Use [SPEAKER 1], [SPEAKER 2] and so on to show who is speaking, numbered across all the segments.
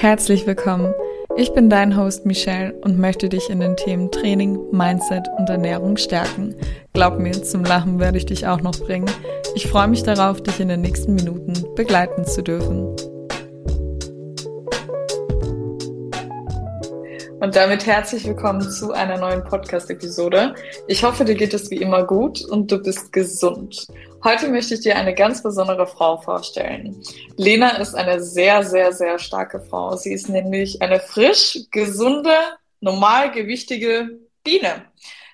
[SPEAKER 1] Herzlich willkommen. Ich bin dein Host Michelle und möchte dich in den Themen Training, Mindset und Ernährung stärken. Glaub mir, zum Lachen werde ich dich auch noch bringen. Ich freue mich darauf, dich in den nächsten Minuten begleiten zu dürfen. Und damit herzlich willkommen zu einer neuen Podcast-Episode. Ich hoffe, dir geht es wie immer gut und du bist gesund. Heute möchte ich dir eine ganz besondere Frau vorstellen. Lena ist eine sehr, sehr, sehr starke Frau. Sie ist nämlich eine frisch, gesunde, normalgewichtige Biene.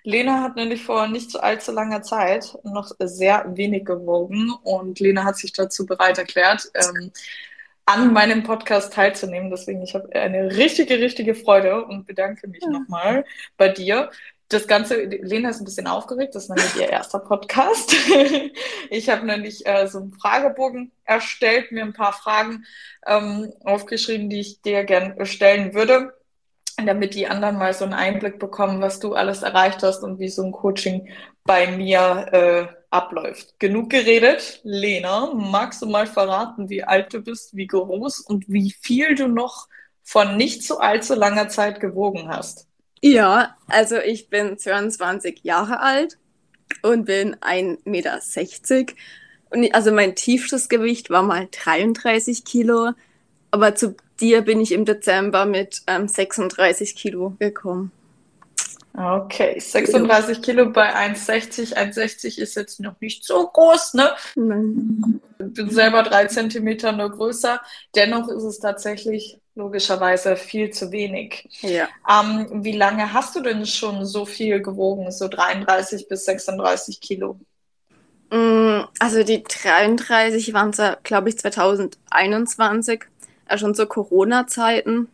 [SPEAKER 1] Lena hat nämlich vor nicht allzu langer Zeit noch sehr wenig gewogen und Lena hat sich dazu bereit erklärt, ähm, an meinem Podcast teilzunehmen. Deswegen, ich habe eine richtige, richtige Freude und bedanke mich ja. nochmal bei dir. Das Ganze, Lena ist ein bisschen aufgeregt, das ist nämlich ihr erster Podcast. ich habe nämlich äh, so einen Fragebogen erstellt, mir ein paar Fragen ähm, aufgeschrieben, die ich dir gerne stellen würde, damit die anderen mal so einen Einblick bekommen, was du alles erreicht hast und wie so ein Coaching bei mir äh, abläuft. Genug geredet. Lena, magst du mal verraten, wie alt du bist, wie groß und wie viel du noch von nicht so allzu langer Zeit gewogen hast?
[SPEAKER 2] Ja, also ich bin 22 Jahre alt und bin 1,60 Meter. Und also mein tiefstes Gewicht war mal 33 Kilo, aber zu dir bin ich im Dezember mit ähm, 36 Kilo gekommen.
[SPEAKER 1] Okay, 36 Kilo bei 1,60. 1,60 ist jetzt noch nicht so groß, ne? Nein. Ich bin selber drei Zentimeter nur größer. Dennoch ist es tatsächlich logischerweise viel zu wenig. Ja. Ähm, wie lange hast du denn schon so viel gewogen? So 33 bis 36 Kilo?
[SPEAKER 2] Mm, also die 33 waren es, glaube ich, 2021, also schon zu Corona-Zeiten.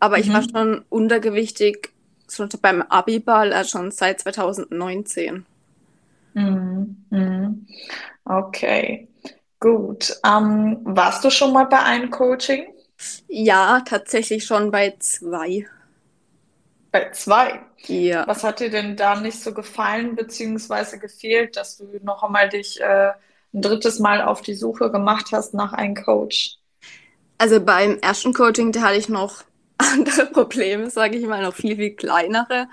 [SPEAKER 2] Aber mhm. ich war mhm. schon untergewichtig schon beim Abiball äh, schon seit 2019.
[SPEAKER 1] Mhm. Mhm. Okay, gut. Ähm, warst du schon mal bei einem Coaching?
[SPEAKER 2] Ja, tatsächlich schon bei zwei.
[SPEAKER 1] Bei zwei? Ja. Was hat dir denn da nicht so gefallen bzw. gefehlt, dass du noch einmal dich äh, ein drittes Mal auf die Suche gemacht hast nach einem Coach?
[SPEAKER 2] Also beim ersten Coaching, da hatte ich noch andere Probleme, sage ich mal, noch viel, viel kleinere.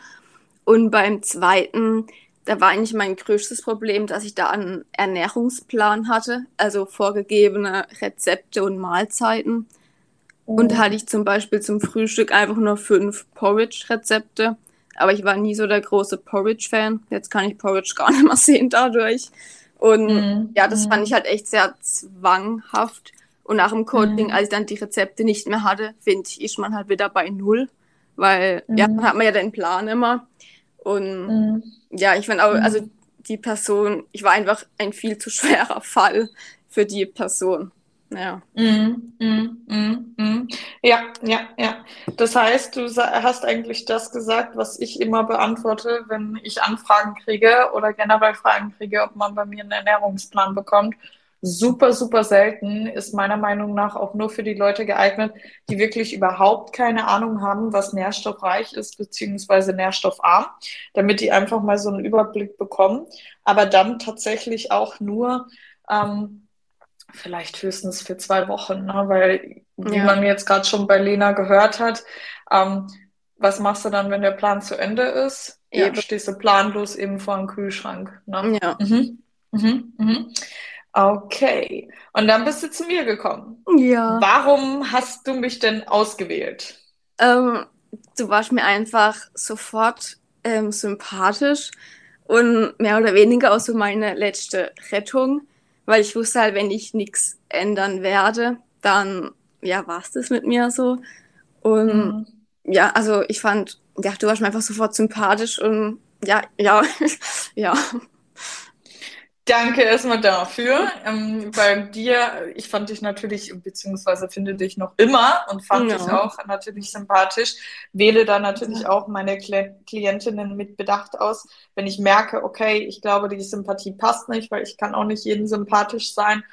[SPEAKER 2] Und beim zweiten, da war eigentlich mein größtes Problem, dass ich da einen Ernährungsplan hatte, also vorgegebene Rezepte und Mahlzeiten. Oh. Und da hatte ich zum Beispiel zum Frühstück einfach nur fünf Porridge-Rezepte. Aber ich war nie so der große Porridge-Fan. Jetzt kann ich Porridge gar nicht mehr sehen dadurch. Und mm. ja, das fand ich halt echt sehr zwanghaft. Und nach dem Coaching, mhm. als ich dann die Rezepte nicht mehr hatte, finde ich, ist man halt wieder bei Null. Weil, mhm. ja, dann hat man ja den Plan immer. Und mhm. ja, ich finde auch, mhm. also die Person, ich war einfach ein viel zu schwerer Fall für die Person. Ja.
[SPEAKER 1] Mm, mm, mm, mm. Ja, ja, ja. Das heißt, du hast eigentlich das gesagt, was ich immer beantworte, wenn ich Anfragen kriege oder generell Fragen kriege, ob man bei mir einen Ernährungsplan bekommt super, super selten, ist meiner Meinung nach auch nur für die Leute geeignet, die wirklich überhaupt keine Ahnung haben, was nährstoffreich ist, beziehungsweise nährstoffarm, damit die einfach mal so einen Überblick bekommen, aber dann tatsächlich auch nur ähm, vielleicht höchstens für zwei Wochen, ne? weil wie ja. man jetzt gerade schon bei Lena gehört hat, ähm, was machst du dann, wenn der Plan zu Ende ist? Ja, stehst du planlos eben vor dem Kühlschrank. Ne? Ja. Mhm. Mhm. Mhm. Okay. Und dann bist du zu mir gekommen. Ja. Warum hast du mich denn ausgewählt?
[SPEAKER 2] Ähm, du warst mir einfach sofort ähm, sympathisch und mehr oder weniger auch so meine letzte Rettung, weil ich wusste halt, wenn ich nichts ändern werde, dann ja, war es das mit mir so. Und mhm. ja, also ich fand, ja, du warst mir einfach sofort sympathisch und ja, ja, ja.
[SPEAKER 1] Danke erstmal dafür. Ähm, bei dir, ich fand dich natürlich, beziehungsweise finde dich noch immer und fand ja. dich auch natürlich sympathisch. Wähle da natürlich auch meine Klientinnen mit Bedacht aus. Wenn ich merke, okay, ich glaube, die Sympathie passt nicht, weil ich kann auch nicht jeden sympathisch sein.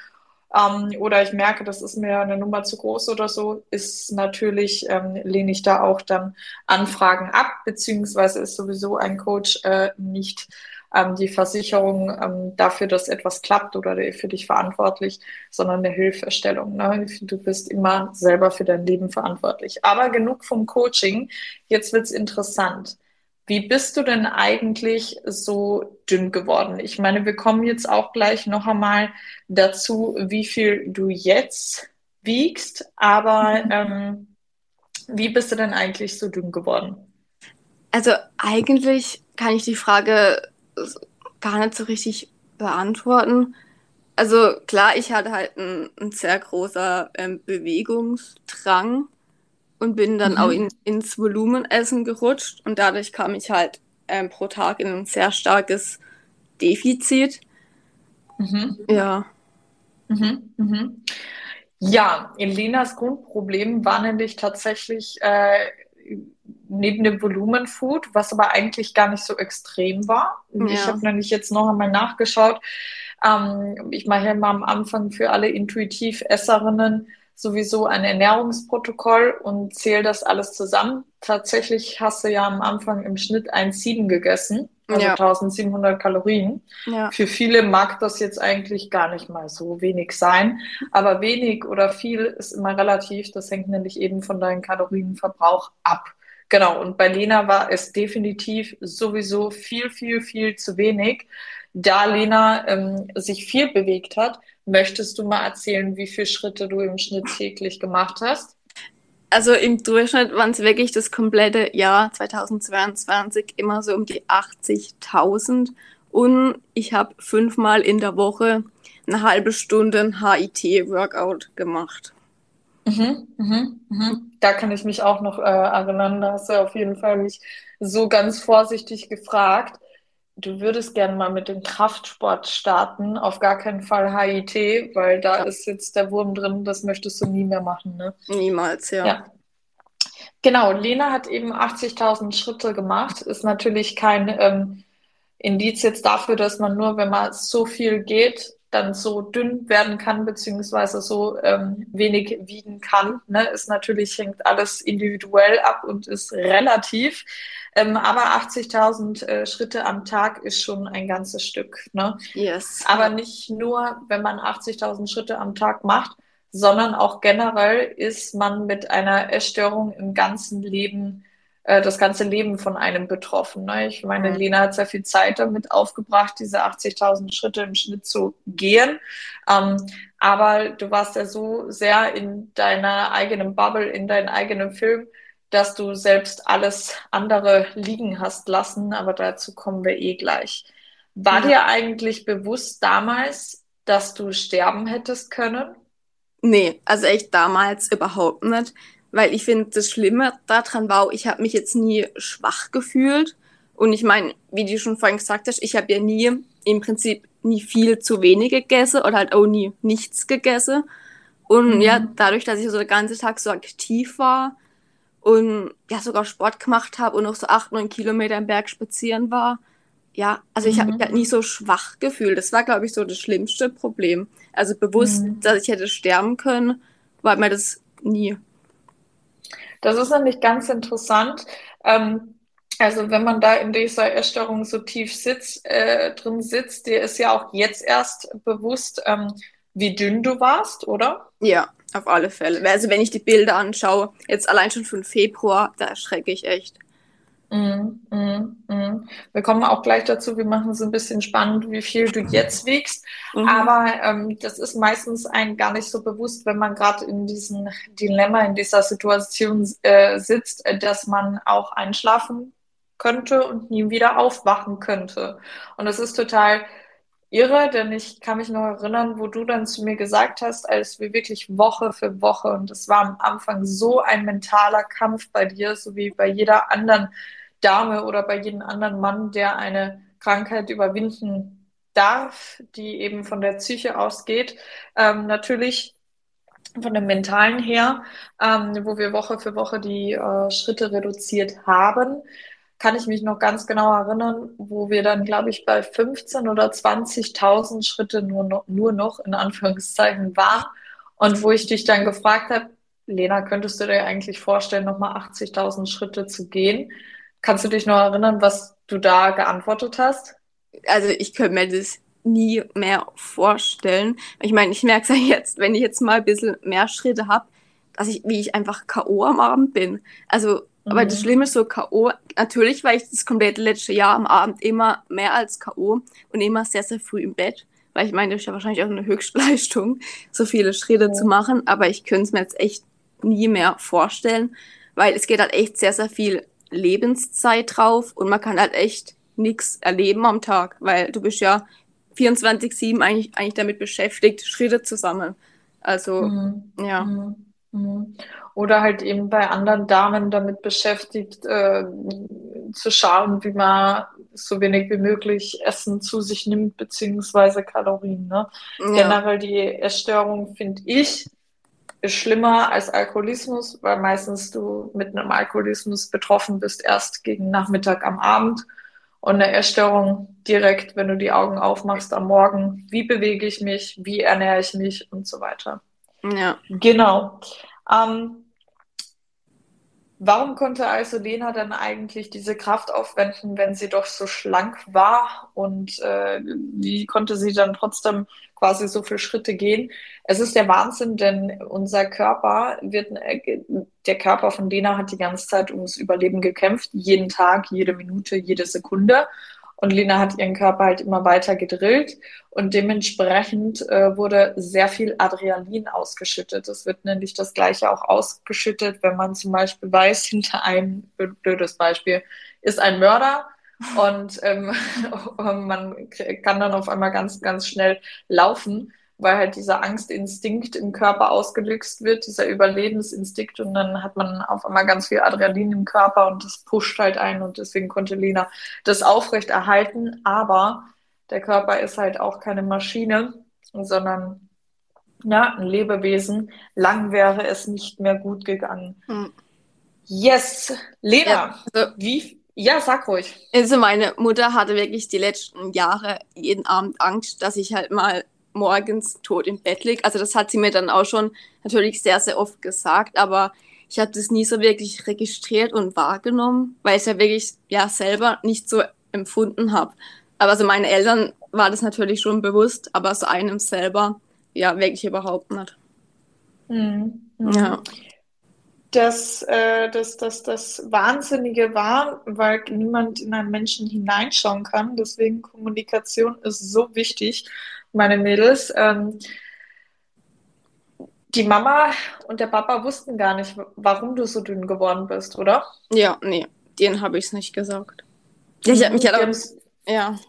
[SPEAKER 1] Ähm, oder ich merke, das ist mir eine Nummer zu groß oder so, ist natürlich, ähm, lehne ich da auch dann Anfragen ab, beziehungsweise ist sowieso ein Coach äh, nicht ähm, die Versicherung ähm, dafür, dass etwas klappt oder für dich verantwortlich, sondern eine Hilfestellung. Ne? Du bist immer selber für dein Leben verantwortlich. Aber genug vom Coaching. Jetzt wird's interessant. Wie bist du denn eigentlich so dünn geworden? Ich meine, wir kommen jetzt auch gleich noch einmal dazu, wie viel du jetzt wiegst, aber mhm. ähm, wie bist du denn eigentlich so dünn geworden?
[SPEAKER 2] Also eigentlich kann ich die Frage gar nicht so richtig beantworten. Also klar, ich hatte halt ein, ein sehr großer ähm, Bewegungsdrang und bin dann mhm. auch in, ins Volumenessen gerutscht und dadurch kam ich halt ähm, pro Tag in ein sehr starkes Defizit.
[SPEAKER 1] Mhm. Ja. Mhm. Mhm. Ja, Elenas Grundproblem war nämlich tatsächlich äh, neben dem Volumenfood, was aber eigentlich gar nicht so extrem war. Ja. Ich habe nämlich jetzt noch einmal nachgeschaut. Ähm, ich mache ja mal am Anfang für alle Intuitiv-Esserinnen sowieso ein Ernährungsprotokoll und zähle das alles zusammen. Tatsächlich hast du ja am Anfang im Schnitt 1,7 gegessen, also ja. 1700 Kalorien. Ja. Für viele mag das jetzt eigentlich gar nicht mal so wenig sein, aber wenig oder viel ist immer relativ. Das hängt nämlich eben von deinem Kalorienverbrauch ab. Genau, und bei Lena war es definitiv sowieso viel, viel, viel zu wenig. Da Lena ähm, sich viel bewegt hat, Möchtest du mal erzählen, wie viele Schritte du im Schnitt täglich gemacht hast?
[SPEAKER 2] Also im Durchschnitt waren es wirklich das komplette Jahr 2022 immer so um die 80.000 und ich habe fünfmal in der Woche eine halbe Stunde ein HIT-Workout gemacht.
[SPEAKER 1] Mhm, mhm, mhm. Da kann ich mich auch noch äh, erinnern. Da hast du auf jeden Fall mich so ganz vorsichtig gefragt du würdest gerne mal mit dem Kraftsport starten, auf gar keinen Fall HIT, weil da ja. ist jetzt der Wurm drin, das möchtest du nie mehr machen. Ne?
[SPEAKER 2] Niemals, ja. ja.
[SPEAKER 1] Genau, Lena hat eben 80.000 Schritte gemacht, ist natürlich kein ähm, Indiz jetzt dafür, dass man nur, wenn man so viel geht, dann so dünn werden kann, beziehungsweise so ähm, wenig wiegen kann. Ne? Ist natürlich, hängt alles individuell ab und ist relativ. Ähm, aber 80.000 äh, Schritte am Tag ist schon ein ganzes Stück. Ne?
[SPEAKER 2] Yes.
[SPEAKER 1] Aber nicht nur, wenn man 80.000 Schritte am Tag macht, sondern auch generell ist man mit einer Essstörung im ganzen Leben, äh, das ganze Leben von einem betroffen. Ne? Ich meine, mhm. Lena hat sehr viel Zeit damit aufgebracht, diese 80.000 Schritte im Schnitt zu gehen. Ähm, aber du warst ja so sehr in deiner eigenen Bubble, in deinem eigenen Film, dass du selbst alles andere liegen hast lassen, aber dazu kommen wir eh gleich. War ja. dir eigentlich bewusst damals, dass du sterben hättest können?
[SPEAKER 2] Nee, also echt damals überhaupt nicht, weil ich finde, das Schlimme daran war, ich habe mich jetzt nie schwach gefühlt und ich meine, wie du schon vorhin gesagt hast, ich habe ja nie im Prinzip nie viel zu wenig gegessen oder halt auch nie nichts gegessen und mhm. ja, dadurch, dass ich so den ganzen Tag so aktiv war, und ja sogar Sport gemacht habe und noch so acht, neun Kilometer im Berg spazieren war. Ja, also ich habe mich halt nie so schwach gefühlt. Das war, glaube ich, so das schlimmste Problem. Also bewusst, mhm. dass ich hätte sterben können, war mir das nie.
[SPEAKER 1] Das ist nämlich ganz interessant. Ähm, also wenn man da in dieser Erstörung so tief sitzt, äh, drin sitzt, dir ist ja auch jetzt erst bewusst, ähm, wie dünn du warst, oder?
[SPEAKER 2] Ja. Auf alle Fälle. Also wenn ich die Bilder anschaue, jetzt allein schon von Februar, da erschrecke ich echt.
[SPEAKER 1] Mm, mm, mm. Wir kommen auch gleich dazu, wir machen es ein bisschen spannend, wie viel du jetzt wiegst. Mhm. Aber ähm, das ist meistens ein gar nicht so bewusst, wenn man gerade in diesem Dilemma, in dieser Situation äh, sitzt, äh, dass man auch einschlafen könnte und nie wieder aufwachen könnte. Und das ist total irre, denn ich kann mich noch erinnern, wo du dann zu mir gesagt hast, als wir wirklich Woche für Woche, und es war am Anfang so ein mentaler Kampf bei dir, so wie bei jeder anderen Dame oder bei jedem anderen Mann, der eine Krankheit überwinden darf, die eben von der Psyche ausgeht. Ähm, natürlich von dem Mentalen her, ähm, wo wir Woche für Woche die äh, Schritte reduziert haben kann ich mich noch ganz genau erinnern, wo wir dann, glaube ich, bei 15 oder 20.000 Schritte nur noch, nur noch in Anführungszeichen waren und wo ich dich dann gefragt habe, Lena, könntest du dir eigentlich vorstellen, nochmal 80.000 Schritte zu gehen? Kannst du dich noch erinnern, was du da geantwortet hast?
[SPEAKER 2] also ich könnte mir das nie mehr vorstellen. Ich meine, ich merke es ja jetzt, wenn ich jetzt mal ein bisschen mehr Schritte habe, dass ich, wie ich einfach K.O. am Abend bin. Also, mhm. aber das mhm. Schlimme ist so K.O. Natürlich war ich das komplette letzte Jahr am Abend immer mehr als K.O. und immer sehr, sehr früh im Bett. Weil ich meine, das ist ja wahrscheinlich auch eine Höchstleistung, so viele Schritte mhm. zu machen. Aber ich könnte es mir jetzt echt nie mehr vorstellen, weil es geht halt echt sehr, sehr viel Lebenszeit drauf und man kann halt echt nichts erleben am Tag, weil du bist ja 24-7 eigentlich, eigentlich damit beschäftigt, Schritte zu sammeln. Also, mhm. ja.
[SPEAKER 1] Mhm. mhm. Oder halt eben bei anderen Damen damit beschäftigt, äh, zu schauen, wie man so wenig wie möglich Essen zu sich nimmt, beziehungsweise Kalorien. Ne? Ja. Generell die Essstörung, finde ich, ist schlimmer als Alkoholismus, weil meistens du mit einem Alkoholismus betroffen bist, erst gegen Nachmittag am Abend und eine Essstörung direkt, wenn du die Augen aufmachst am Morgen. Wie bewege ich mich? Wie ernähre ich mich? Und so weiter.
[SPEAKER 2] Ja.
[SPEAKER 1] Genau. Ähm, warum konnte also Lena dann eigentlich diese Kraft aufwenden, wenn sie doch so schlank war? Und äh, wie konnte sie dann trotzdem quasi so viele Schritte gehen. Es ist der Wahnsinn, denn unser Körper wird, äh, der Körper von Lena hat die ganze Zeit ums Überleben gekämpft, jeden Tag, jede Minute, jede Sekunde. Und Lena hat ihren Körper halt immer weiter gedrillt. Und dementsprechend äh, wurde sehr viel Adrenalin ausgeschüttet. Es wird nämlich das Gleiche auch ausgeschüttet, wenn man zum Beispiel weiß, hinter einem, blödes Beispiel, ist ein Mörder. Und ähm, man kann dann auf einmal ganz, ganz schnell laufen, weil halt dieser Angstinstinkt im Körper ausgelöst wird, dieser Überlebensinstinkt und dann hat man auf einmal ganz viel Adrenalin im Körper und das pusht halt ein und deswegen konnte Lena das aufrecht erhalten, aber der Körper ist halt auch keine Maschine, sondern ja, ein Lebewesen. Lang wäre es nicht mehr gut gegangen. Hm. Yes, Lena, ja, also, wie ja, sag ruhig.
[SPEAKER 2] Also meine Mutter hatte wirklich die letzten Jahre jeden Abend Angst, dass ich halt mal morgens tot im Bett liege. Also das hat sie mir dann auch schon natürlich sehr, sehr oft gesagt, aber ich habe das nie so wirklich registriert und wahrgenommen, weil ich es ja wirklich ja selber nicht so empfunden habe. Aber so meine Eltern war das natürlich schon bewusst, aber so einem selber ja wirklich überhaupt nicht.
[SPEAKER 1] Mhm. Ja dass äh, das, das, das Wahnsinnige war, weil niemand in einen Menschen hineinschauen kann. Deswegen Kommunikation ist so wichtig, meine Mädels. Ähm, die Mama und der Papa wussten gar nicht, warum du so dünn geworden bist, oder?
[SPEAKER 2] Ja, nee, denen habe ich es nicht gesagt. Ja, ich habe mich ja, auch, ja.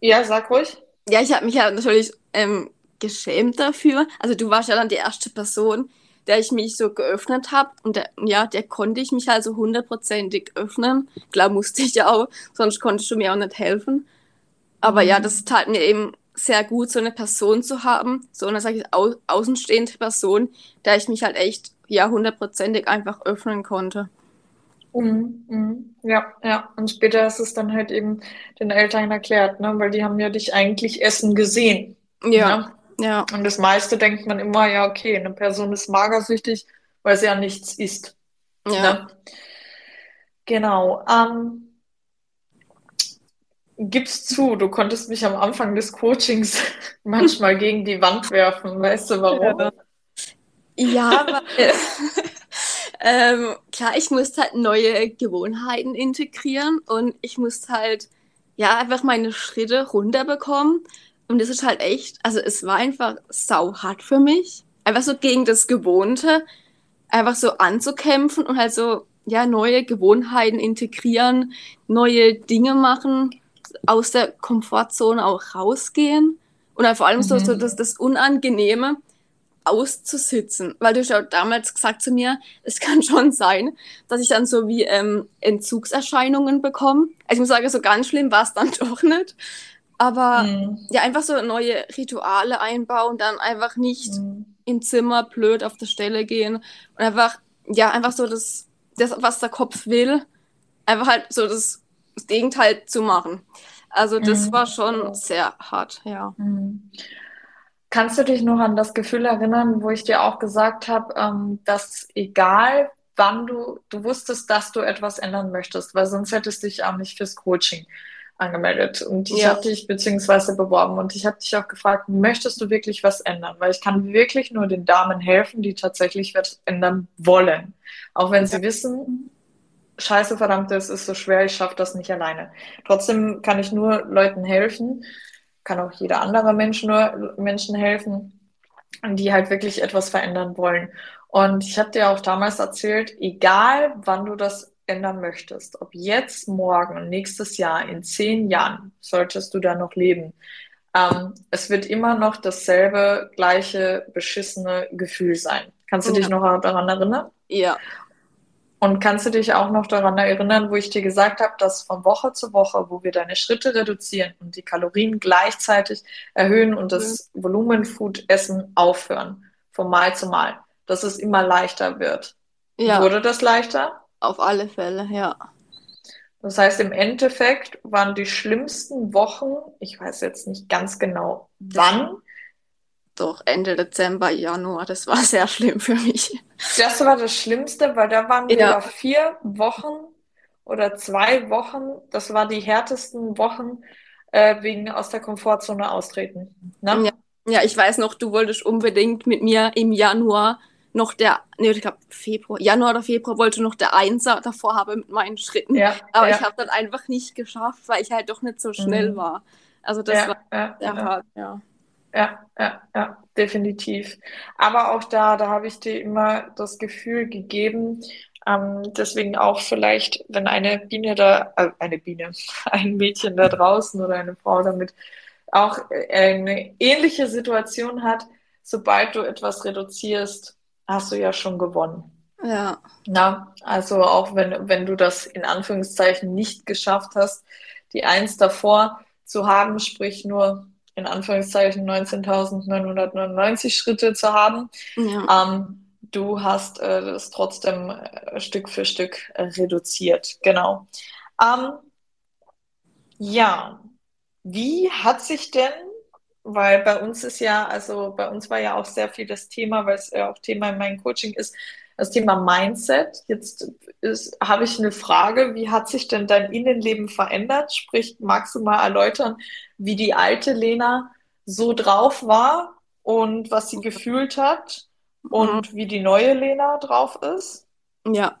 [SPEAKER 1] Ja, sag ruhig.
[SPEAKER 2] Ja, ich habe mich ja natürlich ähm, geschämt dafür. Also du warst ja dann die erste Person, der ich mich so geöffnet habe. Und der, ja, der konnte ich mich also hundertprozentig öffnen. Klar musste ich ja auch, sonst konntest du mir auch nicht helfen. Aber mhm. ja, das tat mir eben sehr gut, so eine Person zu haben, so eine, sag ich, au außenstehende Person, der ich mich halt echt, ja, hundertprozentig einfach öffnen konnte.
[SPEAKER 1] Mhm, mhm. Ja, ja. Und später ist es dann halt eben den Eltern erklärt, ne? weil die haben ja dich eigentlich essen gesehen.
[SPEAKER 2] Ja. Ne? Ja.
[SPEAKER 1] Und das meiste denkt man immer, ja, okay, eine Person ist magersüchtig, weil sie ja nichts isst. Ja. Ne? Genau. Ähm, gib's zu, du konntest mich am Anfang des Coachings manchmal gegen die Wand werfen. Weißt du warum?
[SPEAKER 2] Ja, ja weil, ähm, klar, ich musste halt neue Gewohnheiten integrieren und ich musste halt ja einfach meine Schritte runterbekommen. Und es ist halt echt, also es war einfach sau hart für mich. Einfach so gegen das Gewohnte, einfach so anzukämpfen und halt so, ja, neue Gewohnheiten integrieren, neue Dinge machen, aus der Komfortzone auch rausgehen. Und dann vor allem mhm. so, so mhm. das, das Unangenehme auszusitzen. Weil du hast ja damals gesagt zu mir, es kann schon sein, dass ich dann so wie ähm, Entzugserscheinungen bekomme. Also ich muss sagen, so ganz schlimm war es dann doch nicht. Aber mhm. ja, einfach so neue Rituale einbauen, dann einfach nicht mhm. im Zimmer blöd auf der Stelle gehen und einfach, ja, einfach so das, das, was der Kopf will, einfach halt so das, das Gegenteil zu machen. Also das mhm. war schon sehr hart, ja. Mhm.
[SPEAKER 1] Kannst du dich noch an das Gefühl erinnern, wo ich dir auch gesagt habe, ähm, dass egal wann du, du wusstest, dass du etwas ändern möchtest, weil sonst hättest du dich auch nicht fürs Coaching angemeldet und ich ja. habe dich beziehungsweise beworben und ich habe dich auch gefragt, möchtest du wirklich was ändern? Weil ich kann wirklich nur den Damen helfen, die tatsächlich was ändern wollen. Auch wenn sie wissen, scheiße verdammt, es ist so schwer, ich schaffe das nicht alleine. Trotzdem kann ich nur Leuten helfen, kann auch jeder andere Mensch nur Menschen helfen, die halt wirklich etwas verändern wollen. Und ich habe dir auch damals erzählt, egal wann du das ändern möchtest, ob jetzt, morgen, nächstes Jahr, in zehn Jahren, solltest du da noch leben, ähm, es wird immer noch dasselbe, gleiche, beschissene Gefühl sein. Kannst du ja. dich noch daran erinnern?
[SPEAKER 2] Ja.
[SPEAKER 1] Und kannst du dich auch noch daran erinnern, wo ich dir gesagt habe, dass von Woche zu Woche, wo wir deine Schritte reduzieren und die Kalorien gleichzeitig erhöhen und das mhm. Volumenfood-Essen aufhören, von Mal zu Mal, dass es immer leichter wird. Ja. Wurde das leichter?
[SPEAKER 2] Auf alle Fälle, ja.
[SPEAKER 1] Das heißt, im Endeffekt waren die schlimmsten Wochen, ich weiß jetzt nicht ganz genau wann,
[SPEAKER 2] doch Ende Dezember, Januar, das war sehr schlimm für mich.
[SPEAKER 1] Das war das Schlimmste, weil da waren ja. vier Wochen oder zwei Wochen, das waren die härtesten Wochen äh, wegen aus der Komfortzone austreten.
[SPEAKER 2] Ne? Ja. ja, ich weiß noch, du wolltest unbedingt mit mir im Januar noch der, nee, ich glaube Februar, Januar oder Februar wollte noch der Einser davor haben mit meinen Schritten. Ja, aber ja. ich habe dann einfach nicht geschafft, weil ich halt doch nicht so schnell mhm. war. Also das ja, war sehr hart, ja
[SPEAKER 1] ja, ja, ja, definitiv. Aber auch da, da habe ich dir immer das Gefühl gegeben, ähm, deswegen auch vielleicht, wenn eine Biene da, äh, eine Biene, ein Mädchen da draußen oder eine Frau damit auch eine ähnliche Situation hat, sobald du etwas reduzierst, hast du ja schon gewonnen.
[SPEAKER 2] Ja.
[SPEAKER 1] Na, also auch wenn, wenn du das in Anführungszeichen nicht geschafft hast, die Eins davor zu haben, sprich nur in Anführungszeichen 19.999 Schritte zu haben. Ja. Ähm, du hast äh, das trotzdem äh, Stück für Stück äh, reduziert. Genau. Ähm, ja, wie hat sich denn, weil bei uns ist ja, also bei uns war ja auch sehr viel das Thema, weil es ja auch Thema in meinem Coaching ist, das Thema Mindset. Jetzt habe ich eine Frage, wie hat sich denn dein Innenleben verändert? Sprich, magst du mal erläutern, wie die alte Lena so drauf war und was sie gefühlt hat und mhm. wie die neue Lena drauf ist?
[SPEAKER 2] Ja,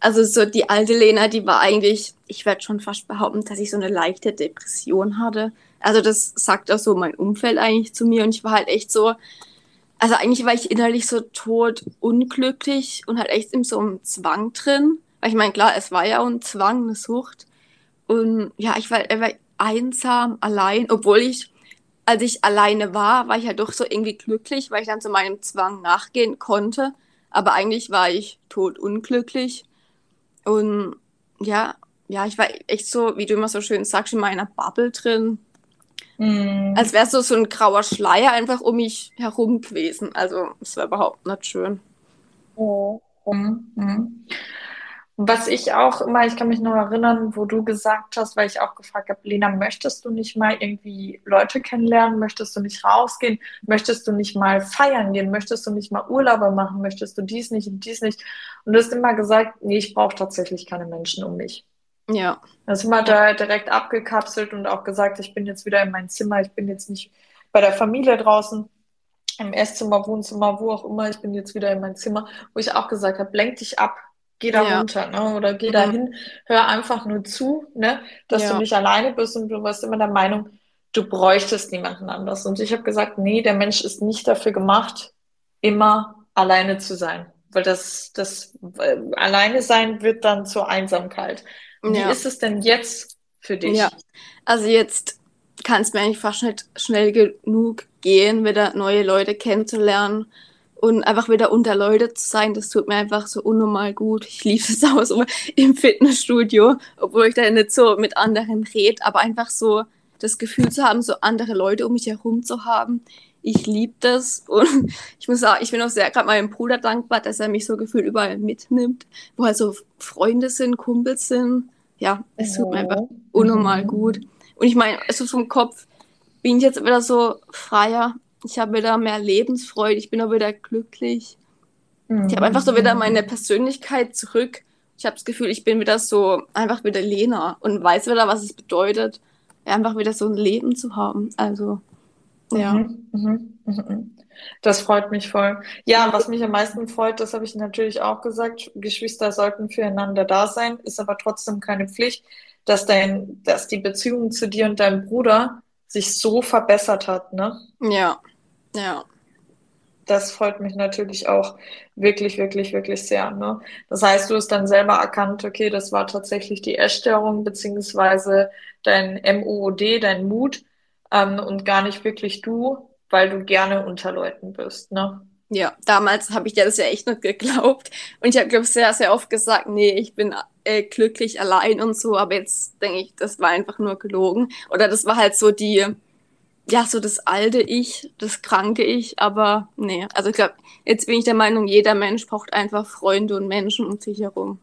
[SPEAKER 2] also so die alte Lena, die war eigentlich, ich werde schon fast behaupten, dass ich so eine leichte Depression hatte. Also das sagt auch so mein Umfeld eigentlich zu mir und ich war halt echt so, also eigentlich war ich innerlich so tot unglücklich und halt echt in so einem Zwang drin. Weil ich meine, klar, es war ja auch ein Zwang, eine Sucht. Und ja, ich war, ich war einsam, allein, obwohl ich, als ich alleine war, war ich halt doch so irgendwie glücklich, weil ich dann zu meinem Zwang nachgehen konnte. Aber eigentlich war ich tot unglücklich. Und ja, ja, ich war echt so, wie du immer so schön sagst, in meiner Bubble drin. Mhm. Als wäre so, so ein grauer Schleier einfach um mich herum gewesen. Also es war überhaupt nicht schön.
[SPEAKER 1] Oh. Mhm. Was ich auch immer, ich kann mich noch erinnern, wo du gesagt hast, weil ich auch gefragt habe, Lena, möchtest du nicht mal irgendwie Leute kennenlernen? Möchtest du nicht rausgehen? Möchtest du nicht mal feiern gehen? Möchtest du nicht mal Urlaube machen? Möchtest du dies nicht und dies nicht? Und du hast immer gesagt, nee, ich brauche tatsächlich keine Menschen um mich.
[SPEAKER 2] Ja.
[SPEAKER 1] Das ist immer da direkt abgekapselt und auch gesagt, ich bin jetzt wieder in mein Zimmer, ich bin jetzt nicht bei der Familie draußen, im Esszimmer, Wohnzimmer, wo auch immer, ich bin jetzt wieder in mein Zimmer, wo ich auch gesagt habe, lenk dich ab, geh da ja. runter, ne? Oder geh da hin, hör einfach nur zu, ne? Dass ja. du nicht alleine bist und du warst immer der Meinung, du bräuchtest niemanden anders. Und ich habe gesagt, nee, der Mensch ist nicht dafür gemacht, immer alleine zu sein. Weil das, das äh, alleine sein wird dann zur Einsamkeit. Wie ja. ist es denn jetzt für dich? Ja,
[SPEAKER 2] also jetzt kann es mir eigentlich fast nicht schnell genug gehen, wieder neue Leute kennenzulernen und einfach wieder unter Leute zu sein. Das tut mir einfach so unnormal gut. Ich liebe es auch so im Fitnessstudio, obwohl ich da nicht so mit anderen rede, aber einfach so das Gefühl zu haben, so andere Leute um mich herum zu haben. Ich liebe das und ich muss sagen, ich bin auch sehr gerade meinem Bruder dankbar, dass er mich so gefühlt überall mitnimmt, wo halt so Freunde sind, Kumpels sind. Ja, es tut mir einfach unnormal mhm. gut. Und ich meine, also vom Kopf bin ich jetzt wieder so freier. Ich habe wieder mehr Lebensfreude. Ich bin auch wieder glücklich. Mhm. Ich habe einfach so wieder mhm. meine Persönlichkeit zurück. Ich habe das Gefühl, ich bin wieder so einfach wieder Lena und weiß wieder, was es bedeutet, einfach wieder so ein Leben zu haben. Also, ja.
[SPEAKER 1] Mhm, mhm, mhm. Das freut mich voll. Ja, was mich am meisten freut, das habe ich natürlich auch gesagt, Geschwister sollten füreinander da sein, ist aber trotzdem keine Pflicht, dass dein, dass die Beziehung zu dir und deinem Bruder sich so verbessert hat, ne?
[SPEAKER 2] Ja, ja.
[SPEAKER 1] Das freut mich natürlich auch wirklich, wirklich, wirklich sehr. Ne? Das heißt, du hast dann selber erkannt, okay, das war tatsächlich die Essstörung beziehungsweise dein MOOD, dein Mut ähm, und gar nicht wirklich du, weil du gerne unter Leuten bist. Ne?
[SPEAKER 2] Ja, damals habe ich dir das ja echt nicht geglaubt. Und ich habe, glaube ich, sehr, sehr oft gesagt, nee, ich bin äh, glücklich allein und so. Aber jetzt denke ich, das war einfach nur gelogen. Oder das war halt so die ja, so das alte Ich, das kranke Ich, aber nee, also ich glaube, jetzt bin ich der Meinung, jeder Mensch braucht einfach Freunde und Menschen um sich herum.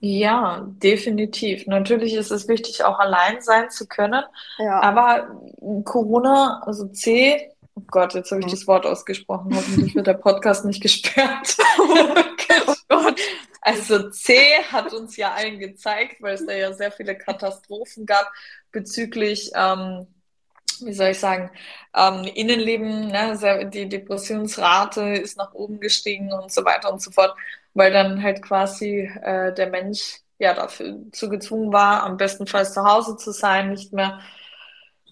[SPEAKER 1] Ja, definitiv. Natürlich ist es wichtig, auch allein sein zu können. Ja. Aber Corona, also C, oh Gott, jetzt habe ich das Wort ausgesprochen. Hoffentlich wird der Podcast nicht gesperrt. oh Gott. Also C hat uns ja allen gezeigt, weil es da ja sehr viele Katastrophen gab bezüglich ähm, wie soll ich sagen, ähm, Innenleben, ne, die Depressionsrate ist nach oben gestiegen und so weiter und so fort, weil dann halt quasi äh, der Mensch ja dafür zu gezwungen war, am bestenfalls zu Hause zu sein, nicht mehr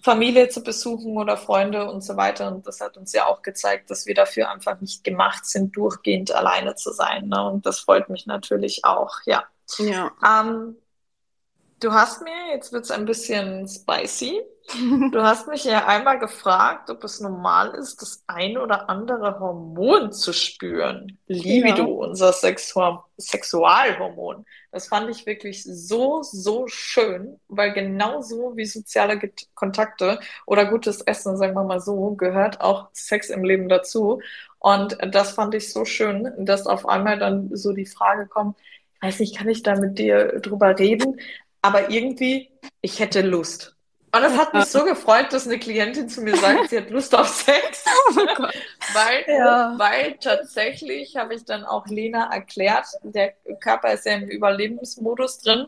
[SPEAKER 1] Familie zu besuchen oder Freunde und so weiter. Und das hat uns ja auch gezeigt, dass wir dafür einfach nicht gemacht sind, durchgehend alleine zu sein. Ne? Und das freut mich natürlich auch, ja.
[SPEAKER 2] Ja.
[SPEAKER 1] Ähm, du hast mir, jetzt wird es ein bisschen spicy, Du hast mich ja einmal gefragt, ob es normal ist, das ein oder andere Hormon zu spüren. Libido, ja. unser Sexual Sexualhormon. Das fand ich wirklich so, so schön, weil genauso wie soziale Kontakte oder gutes Essen, sagen wir mal so, gehört auch Sex im Leben dazu. Und das fand ich so schön, dass auf einmal dann so die Frage kommt, weiß nicht, kann ich da mit dir drüber reden? Aber irgendwie, ich hätte Lust. Und es hat mich so gefreut, dass eine Klientin zu mir sagt, sie hat Lust auf Sex. Oh weil, ja. weil tatsächlich habe ich dann auch Lena erklärt, der Körper ist ja im Überlebensmodus drin.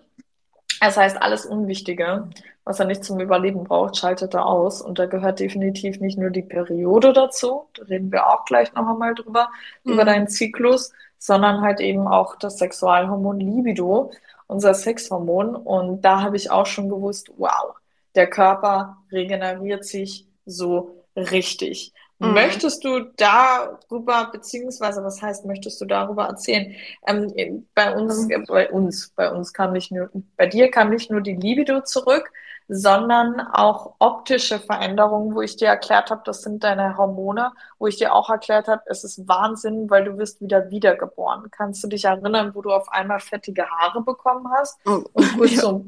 [SPEAKER 1] Das heißt, alles Unwichtige, was er nicht zum Überleben braucht, schaltet er aus. Und da gehört definitiv nicht nur die Periode dazu, da reden wir auch gleich noch einmal drüber, mhm. über deinen Zyklus, sondern halt eben auch das Sexualhormon Libido, unser Sexhormon. Und da habe ich auch schon gewusst, wow, der Körper regeneriert sich so richtig. Mhm. Möchtest du darüber, beziehungsweise was heißt, möchtest du darüber erzählen? Ähm, bei uns, äh, bei uns, bei uns kam nicht nur, bei dir kam nicht nur die Libido zurück, sondern auch optische Veränderungen, wo ich dir erklärt habe, das sind deine Hormone, wo ich dir auch erklärt habe, es ist Wahnsinn, weil du wirst wieder wiedergeboren. Kannst du dich erinnern, wo du auf einmal fettige Haare bekommen hast oh. und kurz ja. so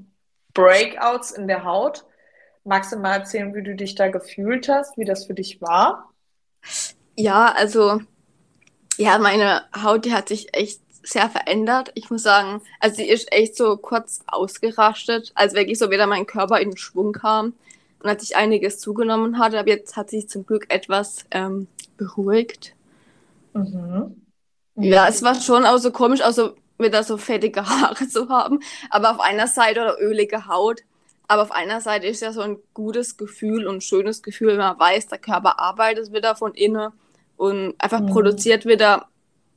[SPEAKER 1] Breakouts in der Haut? Magst du mal erzählen, wie du dich da gefühlt hast, wie das für dich war?
[SPEAKER 2] Ja, also, ja, meine Haut, die hat sich echt sehr verändert. Ich muss sagen, also sie ist echt so kurz ausgerastet, als wirklich so wieder mein Körper in Schwung kam und als ich einiges zugenommen hatte, aber jetzt hat sich zum Glück etwas ähm, beruhigt. Mhm. Ja, es war schon auch so komisch, also wieder so fettige Haare zu haben, aber auf einer Seite oder ölige Haut aber auf einer Seite ist ja so ein gutes Gefühl und ein schönes Gefühl, wenn man weiß, der Körper arbeitet wieder von innen und einfach mhm. produziert wieder,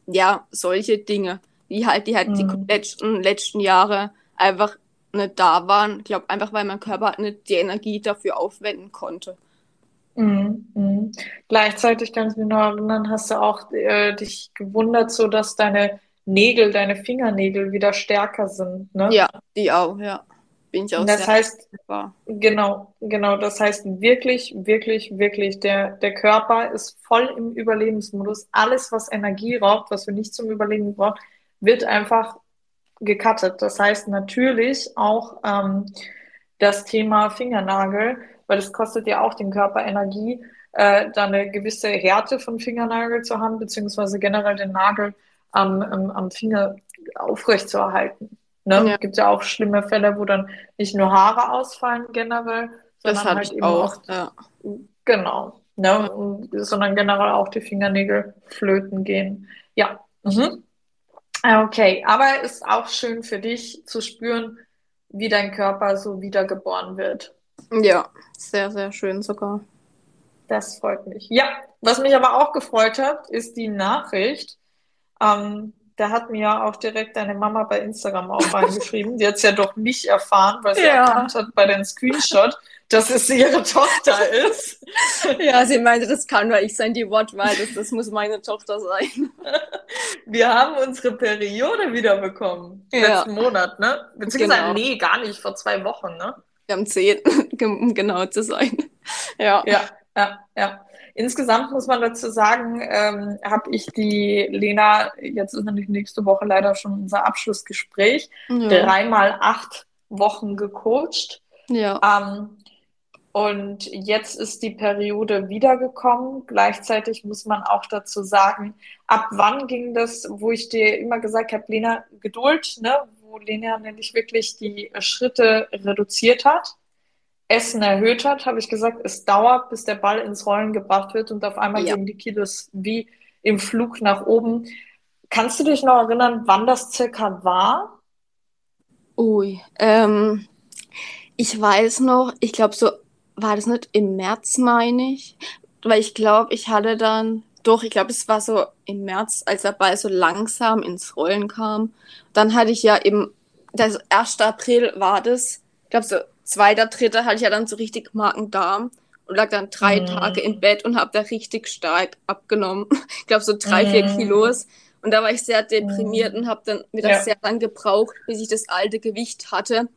[SPEAKER 2] ja, solche Dinge, die halt, die halt mhm. die letzten, letzten Jahre einfach nicht da waren. Ich glaube, einfach weil mein Körper nicht die Energie dafür aufwenden konnte.
[SPEAKER 1] Mhm. mhm. Gleichzeitig kann ich mich noch erinnern, hast du auch äh, dich gewundert, so dass deine Nägel, deine Fingernägel wieder stärker sind, ne?
[SPEAKER 2] Ja, die auch, ja bin ich auch
[SPEAKER 1] das sehr heißt, dankbar. Genau, genau. Das heißt wirklich, wirklich, wirklich, der, der Körper ist voll im Überlebensmodus. Alles, was Energie raubt, was wir nicht zum Überleben brauchen, wird einfach gecuttet. Das heißt natürlich auch ähm, das Thema Fingernagel, weil es kostet ja auch den Körper Energie, äh, da eine gewisse Härte von Fingernagel zu haben, beziehungsweise generell den Nagel am, am, am Finger aufrechtzuerhalten. Ne? Ja. Gibt ja auch schlimme Fälle, wo dann nicht nur Haare ausfallen generell, sondern halt eben auch, auch ja. genau, ne? Und, sondern generell auch die Fingernägel flöten gehen. Ja. Mhm. Okay, aber ist auch schön für dich zu spüren, wie dein Körper so wiedergeboren wird.
[SPEAKER 2] Ja, sehr, sehr schön sogar.
[SPEAKER 1] Das freut mich. Ja, was mich aber auch gefreut hat, ist die Nachricht. Ähm, da hat mir ja auch direkt deine Mama bei Instagram auch reingeschrieben. Die hat es ja doch nicht erfahren, weil sie ja. erkannt hat bei den Screenshot, dass es ihre Tochter ist.
[SPEAKER 2] Ja, sie meinte, das kann nur ich sein, die Wortwahl, das, das muss meine Tochter sein.
[SPEAKER 1] Wir haben unsere Periode wiederbekommen. Ja. Letzten Monat, ne? Beziehungsweise, genau. nee, gar nicht, vor zwei Wochen, ne?
[SPEAKER 2] Wir haben zehn, um genau zu sein.
[SPEAKER 1] Ja. Ja, ja, ja. Insgesamt muss man dazu sagen, ähm, habe ich die Lena, jetzt ist nämlich nächste Woche leider schon unser Abschlussgespräch, ja. dreimal acht Wochen gecoacht.
[SPEAKER 2] Ja.
[SPEAKER 1] Ähm, und jetzt ist die Periode wiedergekommen. Gleichzeitig muss man auch dazu sagen, ab wann ging das, wo ich dir immer gesagt habe, Lena, Geduld, ne? wo Lena nämlich wirklich die Schritte reduziert hat. Essen erhöht hat, habe ich gesagt, es dauert, bis der Ball ins Rollen gebracht wird und auf einmal ja. gehen die Kilos wie im Flug nach oben. Kannst du dich noch erinnern, wann das circa war?
[SPEAKER 2] Ui, ähm, ich weiß noch, ich glaube, so war das nicht im März, meine ich. Weil ich glaube, ich hatte dann, doch, ich glaube, es war so im März, als der Ball so langsam ins Rollen kam. Dann hatte ich ja im, der 1. April war das, ich glaube, so zweiter, dritter hatte ich ja dann so richtig Magen-Darm und lag dann drei mm. Tage im Bett und habe da richtig stark abgenommen. Ich glaube so drei, mm. vier mhm. Kilos. Und da war ich sehr deprimiert mm. und habe dann mir das ja. sehr lang gebraucht, bis ich das alte Gewicht hatte.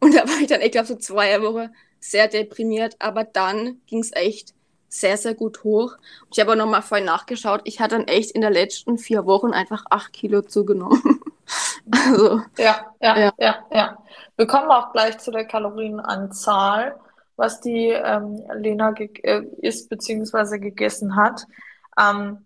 [SPEAKER 2] Und da war ich dann, ich glaube, so zwei Wochen sehr deprimiert. Aber dann ging es echt sehr, sehr gut hoch. Ich habe auch nochmal vorhin nachgeschaut. Ich hatte dann echt in den letzten vier Wochen einfach acht Kilo zugenommen.
[SPEAKER 1] also, ja, ja, ja, ja, ja. Wir kommen auch gleich zu der Kalorienanzahl, was die ähm, Lena äh, isst bzw. gegessen hat. Ähm,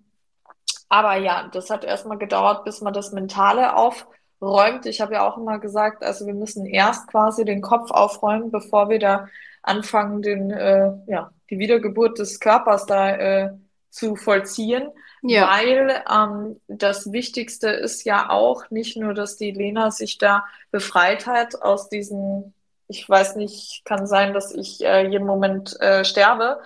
[SPEAKER 1] aber ja, das hat erstmal gedauert, bis man das Mentale aufräumt. Ich habe ja auch immer gesagt, also wir müssen erst quasi den Kopf aufräumen, bevor wir da anfangen, den, äh, ja, die Wiedergeburt des Körpers da äh, zu vollziehen. Ja. Weil ähm, das Wichtigste ist ja auch nicht nur, dass die Lena sich da befreit hat aus diesen, ich weiß nicht, kann sein, dass ich äh, jeden Moment äh, sterbe,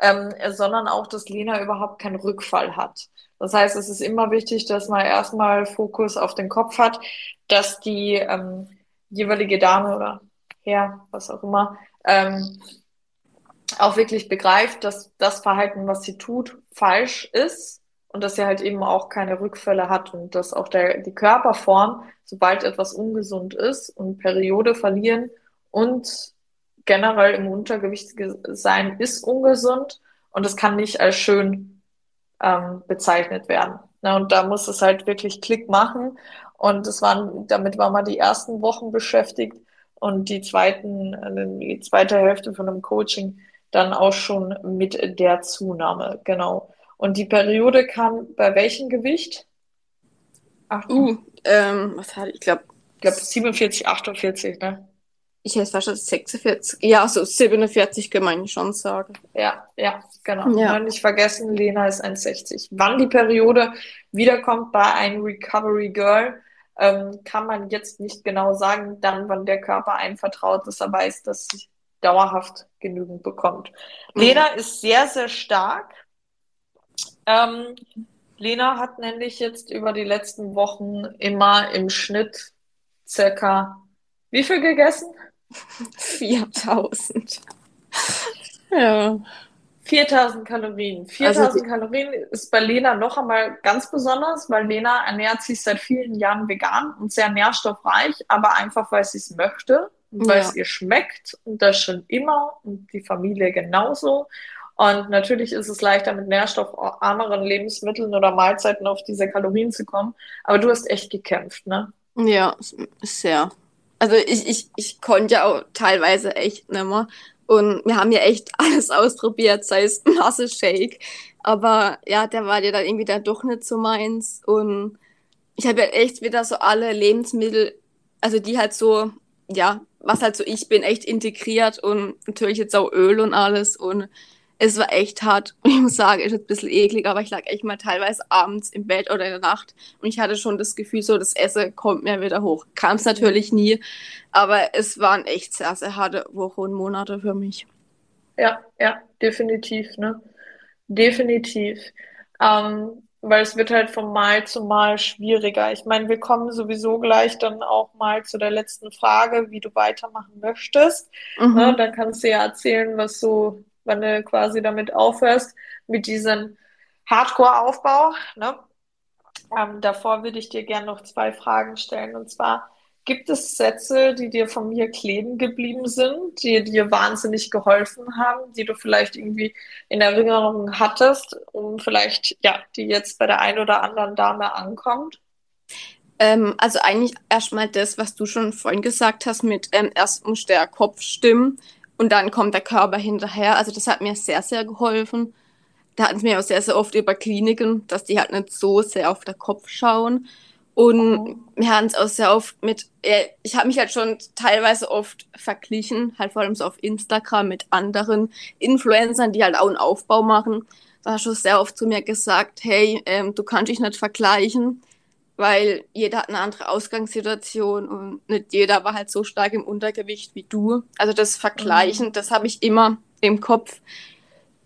[SPEAKER 1] ähm, sondern auch, dass Lena überhaupt keinen Rückfall hat. Das heißt, es ist immer wichtig, dass man erstmal Fokus auf den Kopf hat, dass die ähm, jeweilige Dame oder Herr, was auch immer, ähm, auch wirklich begreift, dass das Verhalten, was sie tut, falsch ist und dass sie halt eben auch keine Rückfälle hat und dass auch der, die Körperform, sobald etwas ungesund ist und Periode verlieren und generell im Untergewicht sein, ist ungesund und es kann nicht als schön ähm, bezeichnet werden. Na, und da muss es halt wirklich Klick machen. Und das waren, damit war man die ersten Wochen beschäftigt und die zweiten, äh, die zweite Hälfte von dem Coaching dann auch schon mit der Zunahme, genau. Und die Periode kam bei welchem Gewicht?
[SPEAKER 2] Ach, uh, ähm, was hatte ich? Ich glaube,
[SPEAKER 1] ich glaube 47, 48, ne?
[SPEAKER 2] Ich hätte fast 46. Ja, so 47 kann man schon sagen.
[SPEAKER 1] Ja, ja, genau. Ja. nicht vergessen, Lena ist 1,60. Wann die Periode wiederkommt bei einem Recovery Girl, ähm, kann man jetzt nicht genau sagen, dann, wann der Körper einem vertraut ist, er weiß, dass dauerhaft genügend bekommt. Mhm. Lena ist sehr, sehr stark. Ähm, Lena hat nämlich jetzt über die letzten Wochen immer im Schnitt circa wie viel gegessen?
[SPEAKER 2] 4000.
[SPEAKER 1] ja. 4000 Kalorien. 4000 also Kalorien ist bei Lena noch einmal ganz besonders, weil Lena ernährt sich seit vielen Jahren vegan und sehr nährstoffreich, aber einfach, weil sie es möchte weil ja. es ihr schmeckt und das schon immer und die Familie genauso. Und natürlich ist es leichter, mit nährstoffarmeren Lebensmitteln oder Mahlzeiten auf diese Kalorien zu kommen. Aber du hast echt gekämpft, ne?
[SPEAKER 2] Ja, sehr. Also ich, ich, ich konnte ja auch teilweise echt nicht mehr. Und wir haben ja echt alles ausprobiert, sei es Masse Shake. Aber ja, der war ja dann irgendwie dann doch nicht so meins. Und ich habe ja echt wieder so alle Lebensmittel, also die halt so, ja, was halt so ich bin, echt integriert und natürlich jetzt auch Öl und alles. Und es war echt hart. Ich muss sagen, ist ein bisschen eklig, aber ich lag echt mal teilweise abends im Bett oder in der Nacht und ich hatte schon das Gefühl, so das Essen kommt mir wieder hoch. Kam es natürlich nie, aber es waren echt sehr, sehr harte Wochen und Monate für mich.
[SPEAKER 1] Ja, ja, definitiv, ne? Definitiv. Ähm, weil es wird halt von Mal zu Mal schwieriger. Ich meine, wir kommen sowieso gleich dann auch mal zu der letzten Frage, wie du weitermachen möchtest. Mhm. Ne, dann kannst du ja erzählen, was so, wenn du quasi damit aufhörst, mit diesem Hardcore-Aufbau. Ne? Ähm, davor würde ich dir gerne noch zwei Fragen stellen. Und zwar, Gibt es Sätze, die dir von mir kleben geblieben sind, die dir wahnsinnig geholfen haben, die du vielleicht irgendwie in Erinnerung hattest, um vielleicht, ja, die jetzt bei der einen oder anderen Dame ankommt?
[SPEAKER 2] Ähm, also eigentlich erstmal das, was du schon vorhin gesagt hast, mit ähm, erst muss der Kopf stimmen und dann kommt der Körper hinterher. Also das hat mir sehr, sehr geholfen. Da hatten wir auch sehr, sehr oft über Kliniken, dass die halt nicht so sehr auf den Kopf schauen. Und oh. wir haben es auch sehr oft mit, ich habe mich halt schon teilweise oft verglichen, halt vor allem so auf Instagram mit anderen Influencern, die halt auch einen Aufbau machen. Da hast du sehr oft zu mir gesagt, hey, ähm, du kannst dich nicht vergleichen, weil jeder hat eine andere Ausgangssituation und nicht jeder war halt so stark im Untergewicht wie du. Also das Vergleichen, mhm. das habe ich immer im Kopf.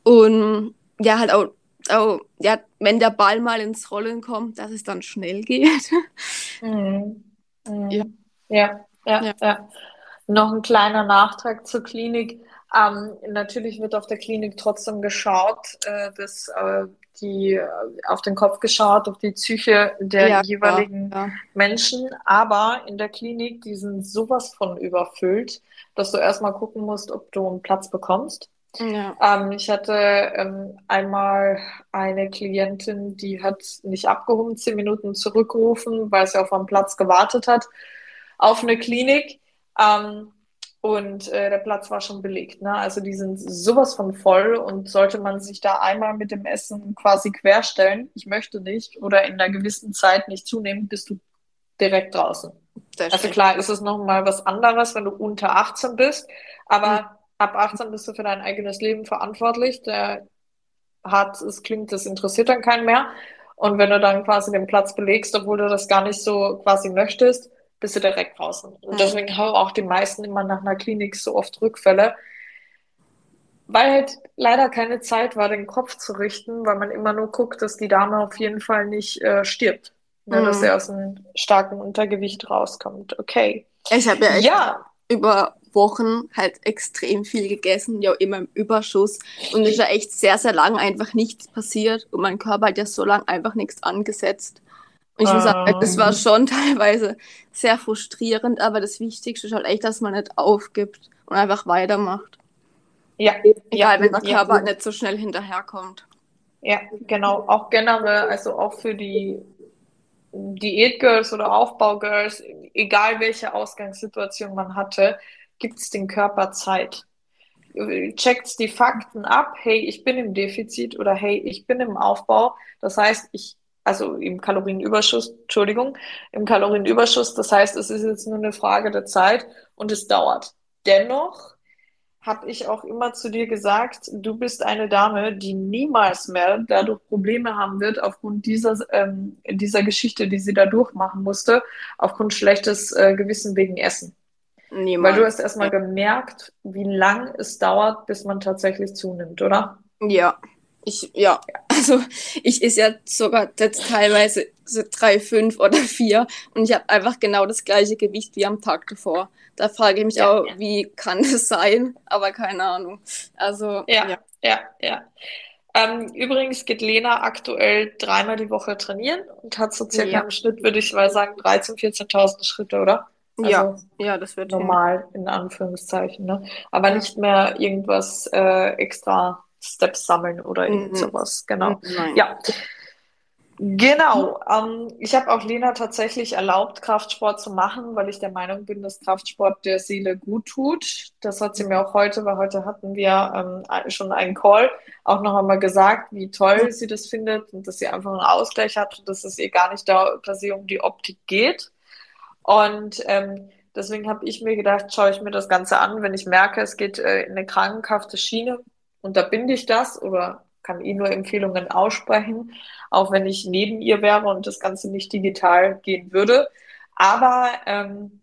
[SPEAKER 2] Und ja, halt auch oh, ja, wenn der Ball mal ins Rollen kommt, dass es dann schnell geht.
[SPEAKER 1] Mhm. Mhm. Ja. Ja, ja, ja, ja. Noch ein kleiner Nachtrag zur Klinik. Ähm, natürlich wird auf der Klinik trotzdem geschaut, äh, dass äh, die äh, auf den Kopf geschaut, auf die Psyche der ja, jeweiligen ja. Menschen. Aber in der Klinik, die sind sowas von überfüllt, dass du erstmal gucken musst, ob du einen Platz bekommst. Ja. Ähm, ich hatte ähm, einmal eine Klientin, die hat nicht abgehoben, zehn Minuten zurückgerufen, weil sie auf einem Platz gewartet hat, auf eine Klinik. Ähm, und äh, der Platz war schon belegt. Ne? Also die sind sowas von voll und sollte man sich da einmal mit dem Essen quasi querstellen, ich möchte nicht, oder in einer gewissen Zeit nicht zunehmen, bist du direkt draußen. also klar ist es nochmal was anderes, wenn du unter 18 bist, aber mhm ab 18 bist du für dein eigenes Leben verantwortlich. Der hat, es klingt, das interessiert dann keinen mehr. Und wenn du dann quasi den Platz belegst, obwohl du das gar nicht so quasi möchtest, bist du direkt draußen. Und deswegen haben auch die meisten immer nach einer Klinik so oft Rückfälle, weil halt leider keine Zeit war, den Kopf zu richten, weil man immer nur guckt, dass die Dame auf jeden Fall nicht äh, stirbt. Ne, mhm. Dass sie aus einem starken Untergewicht rauskommt. Okay.
[SPEAKER 2] Ich habe ja echt ja. über Wochen halt extrem viel gegessen, ja immer im Überschuss. Und es ist ja echt sehr, sehr lang einfach nichts passiert und mein Körper hat ja so lange einfach nichts angesetzt. Und ich muss sagen, das war schon teilweise sehr frustrierend, aber das Wichtigste ist halt echt, dass man nicht aufgibt und einfach weitermacht. Ja. Egal, ja, wenn der Körper ja. nicht so schnell hinterherkommt.
[SPEAKER 1] Ja, genau. Auch generell, also auch für die Diätgirls oder Aufbaugirls, egal welche Ausgangssituation man hatte, gibt es den Körper Zeit. Checkt die Fakten ab, hey, ich bin im Defizit oder hey, ich bin im Aufbau. Das heißt, ich, also im Kalorienüberschuss, Entschuldigung, im Kalorienüberschuss, das heißt, es ist jetzt nur eine Frage der Zeit und es dauert. Dennoch habe ich auch immer zu dir gesagt, du bist eine Dame, die niemals mehr dadurch Probleme haben wird, aufgrund dieser, ähm, dieser Geschichte, die sie da durchmachen musste, aufgrund schlechtes äh, Gewissen wegen Essen. Niemals. Weil du hast erstmal gemerkt, wie lang es dauert, bis man tatsächlich zunimmt, oder?
[SPEAKER 2] Ja. Ich, ja, also ich ist ja sogar jetzt teilweise so drei, fünf oder vier und ich habe einfach genau das gleiche Gewicht wie am Tag davor. Da frage ich mich ja, auch, ja. wie kann das sein? Aber keine Ahnung. Also
[SPEAKER 1] ja, ja, ja. ja. Ähm, übrigens geht Lena aktuell dreimal die Woche trainieren und hat so circa im Schnitt, würde ich mal sagen, 13.000, 14.000 Schritte, oder?
[SPEAKER 2] Also ja, ja, das wird
[SPEAKER 1] normal hin. in Anführungszeichen, ne? Aber nicht mehr irgendwas äh, extra Steps sammeln oder irgend mhm. sowas. Genau. Mhm, nein. Ja. Genau. Ähm, ich habe auch Lena tatsächlich erlaubt, Kraftsport zu machen, weil ich der Meinung bin, dass Kraftsport der Seele gut tut. Das hat sie mir auch heute, weil heute hatten wir ähm, schon einen Call, auch noch einmal gesagt, wie toll sie das findet und dass sie einfach einen Ausgleich hat und dass es ihr gar nicht da se um die Optik geht. Und ähm, deswegen habe ich mir gedacht, schaue ich mir das Ganze an, wenn ich merke, es geht äh, in eine krankhafte Schiene, unterbinde ich das oder kann eh nur Empfehlungen aussprechen, auch wenn ich neben ihr wäre und das Ganze nicht digital gehen würde. Aber ähm,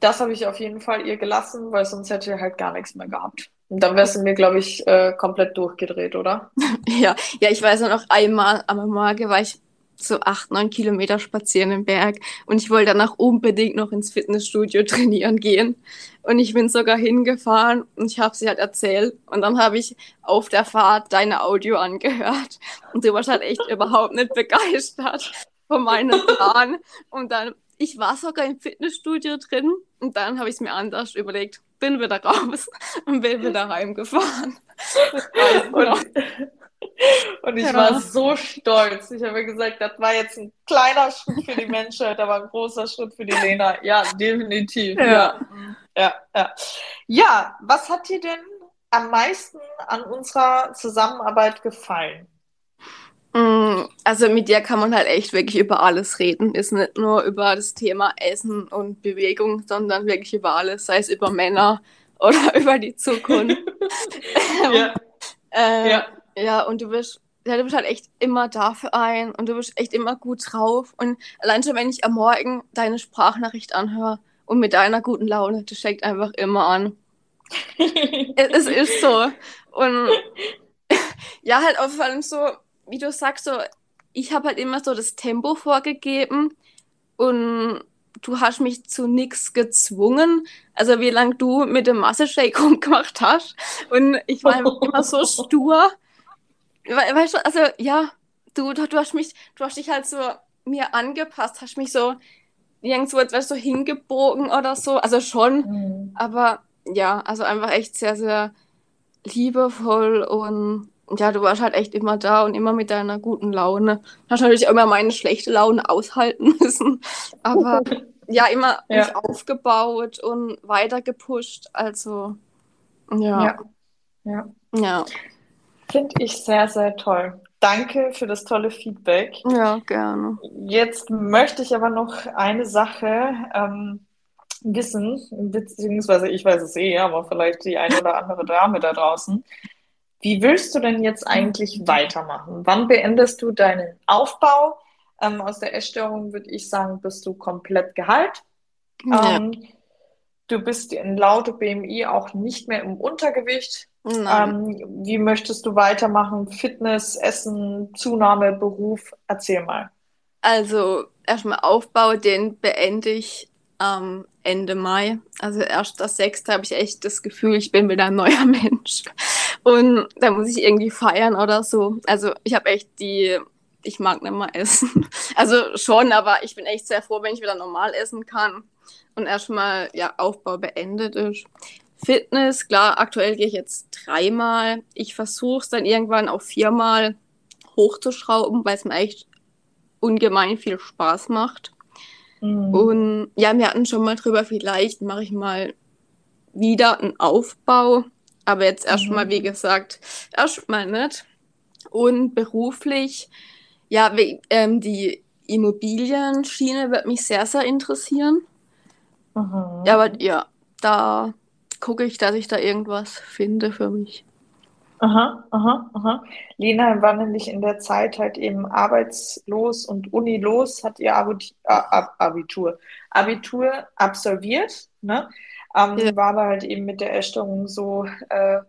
[SPEAKER 1] das habe ich auf jeden Fall ihr gelassen, weil sonst hätte ich halt gar nichts mehr gehabt. Und dann wärst du mir, glaube ich, äh, komplett durchgedreht, oder?
[SPEAKER 2] ja, ja, ich weiß noch einmal am Morgen war ich so acht, neun Kilometer spazieren im Berg und ich wollte danach unbedingt noch ins Fitnessstudio trainieren gehen. Und ich bin sogar hingefahren und ich habe sie halt erzählt. Und dann habe ich auf der Fahrt deine Audio angehört. Und du warst halt echt überhaupt nicht begeistert von meinem Plan. Und dann, ich war sogar im Fitnessstudio drin und dann habe ich es mir anders überlegt. Bin wieder raus und bin wieder heimgefahren.
[SPEAKER 1] und, und ich ja. war so stolz. Ich habe gesagt, das war jetzt ein kleiner Schritt für die Menschheit, aber ein großer Schritt für die Lena. Ja, definitiv. Ja, ja, ja. Ja, ja was hat dir denn am meisten an unserer Zusammenarbeit gefallen?
[SPEAKER 2] Mm, also mit dir kann man halt echt wirklich über alles reden. Ist nicht nur über das Thema Essen und Bewegung, sondern wirklich über alles, sei es über Männer oder über die Zukunft. ja. äh, ja. Ja, und du bist, ja, du bist halt echt immer da für einen und du bist echt immer gut drauf. Und allein schon, wenn ich am Morgen deine Sprachnachricht anhöre und mit deiner guten Laune, das steckt einfach immer an. es, es ist so. Und ja, halt auch vor allem so, wie du sagst, so, ich habe halt immer so das Tempo vorgegeben und du hast mich zu nichts gezwungen. Also wie lange du mit dem Masse-Shake rumgemacht hast. Und ich war immer so stur weißt du, also ja, du, du, du hast mich, du hast dich halt so mir angepasst, hast mich so irgendwo etwas so hingebogen oder so. Also schon, mhm. aber ja, also einfach echt sehr, sehr liebevoll und ja, du warst halt echt immer da und immer mit deiner guten Laune. Hast natürlich immer meine schlechte Laune aushalten müssen, aber ja, immer ja. mich aufgebaut und weiter gepusht. Also ja.
[SPEAKER 1] Ja. ja. ja. Finde ich sehr, sehr toll. Danke für das tolle Feedback.
[SPEAKER 2] Ja, gerne.
[SPEAKER 1] Jetzt möchte ich aber noch eine Sache ähm, wissen, beziehungsweise ich weiß es eh, aber vielleicht die eine oder andere Dame da draußen. Wie willst du denn jetzt eigentlich weitermachen? Wann beendest du deinen Aufbau? Ähm, aus der Essstörung würde ich sagen, bist du komplett geheilt. Ja. Ähm, du bist in lauter BMI auch nicht mehr im Untergewicht. Ähm, wie möchtest du weitermachen? Fitness, Essen, Zunahme, Beruf? Erzähl mal.
[SPEAKER 2] Also erstmal Aufbau, den beende ich am Ende Mai. Also erst das sechste habe ich echt das Gefühl, ich bin wieder ein neuer Mensch. Und da muss ich irgendwie feiern oder so. Also ich habe echt die, ich mag nicht mal essen. Also schon, aber ich bin echt sehr froh, wenn ich wieder normal essen kann und erstmal ja Aufbau beendet ist. Fitness, klar, aktuell gehe ich jetzt dreimal. Ich versuche es dann irgendwann auf viermal hochzuschrauben, weil es mir echt ungemein viel Spaß macht. Mhm. Und ja, wir hatten schon mal drüber, vielleicht mache ich mal wieder einen Aufbau. Aber jetzt erstmal, mhm. wie gesagt, erstmal nicht. Und beruflich, ja, wie, ähm, die Immobilienschiene wird mich sehr, sehr interessieren. Mhm. Ja, aber ja, da gucke ich, dass ich da irgendwas finde für mich.
[SPEAKER 1] Aha, aha, aha. Lena war nämlich in der Zeit halt eben arbeitslos und unilos, hat ihr Abitur, Abitur absolviert, ne? Ähm, ja. War aber halt eben mit der Essstörung so äh,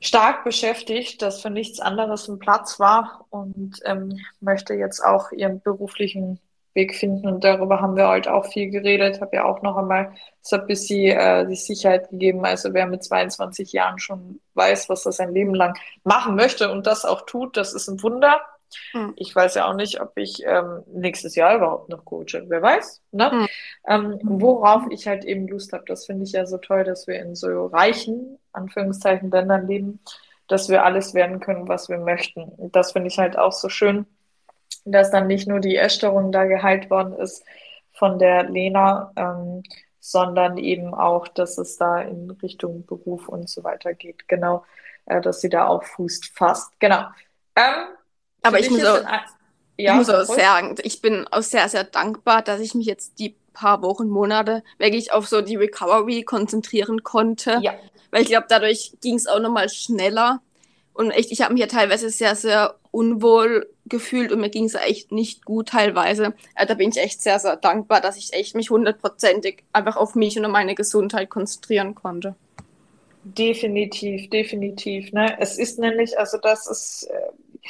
[SPEAKER 1] stark beschäftigt, dass für nichts anderes ein Platz war und ähm, möchte jetzt auch ihren beruflichen Weg finden. Und darüber haben wir halt auch viel geredet. Habe ja auch noch einmal so ein bisschen äh, die Sicherheit gegeben. Also wer mit 22 Jahren schon weiß, was er sein Leben lang machen möchte und das auch tut, das ist ein Wunder. Hm. Ich weiß ja auch nicht, ob ich ähm, nächstes Jahr überhaupt noch coache. Wer weiß. Ne? Hm. Ähm, worauf ich halt eben Lust habe, das finde ich ja so toll, dass wir in so reichen, Anführungszeichen, Ländern leben, dass wir alles werden können, was wir möchten. Und das finde ich halt auch so schön dass dann nicht nur die Essstörung da geheilt worden ist von der Lena, ähm, sondern eben auch, dass es da in Richtung Beruf und so weiter geht. Genau, äh, dass sie da auch Fuß fasst. Genau.
[SPEAKER 2] Ähm, Aber ich muss, auch, ja, ich muss auch sagen, ich bin auch sehr, sehr dankbar, dass ich mich jetzt die paar Wochen, Monate wirklich auf so die Recovery konzentrieren konnte.
[SPEAKER 1] Ja.
[SPEAKER 2] Weil ich glaube, dadurch ging es auch nochmal schneller. Und echt, ich habe mich ja teilweise sehr, sehr unwohl gefühlt und mir ging es echt nicht gut teilweise. Äh, da bin ich echt sehr, sehr dankbar, dass ich echt mich hundertprozentig einfach auf mich und meine Gesundheit konzentrieren konnte.
[SPEAKER 1] Definitiv, definitiv. Ne? Es ist nämlich, also das ist äh,